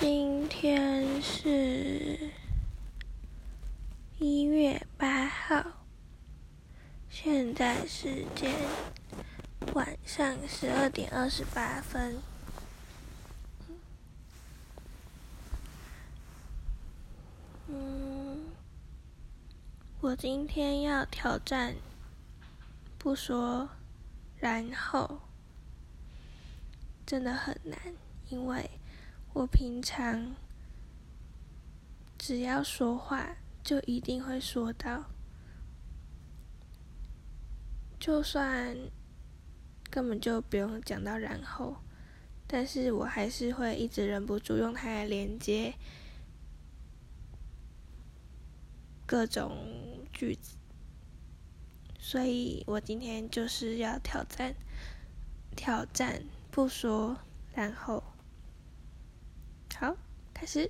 今天是一月八号，现在时间晚上十二点二十八分。嗯，我今天要挑战，不说，然后真的很难，因为。我平常只要说话，就一定会说到，就算根本就不用讲到然后，但是我还是会一直忍不住用它来连接各种句子，所以我今天就是要挑战，挑战不说然后。好，开始。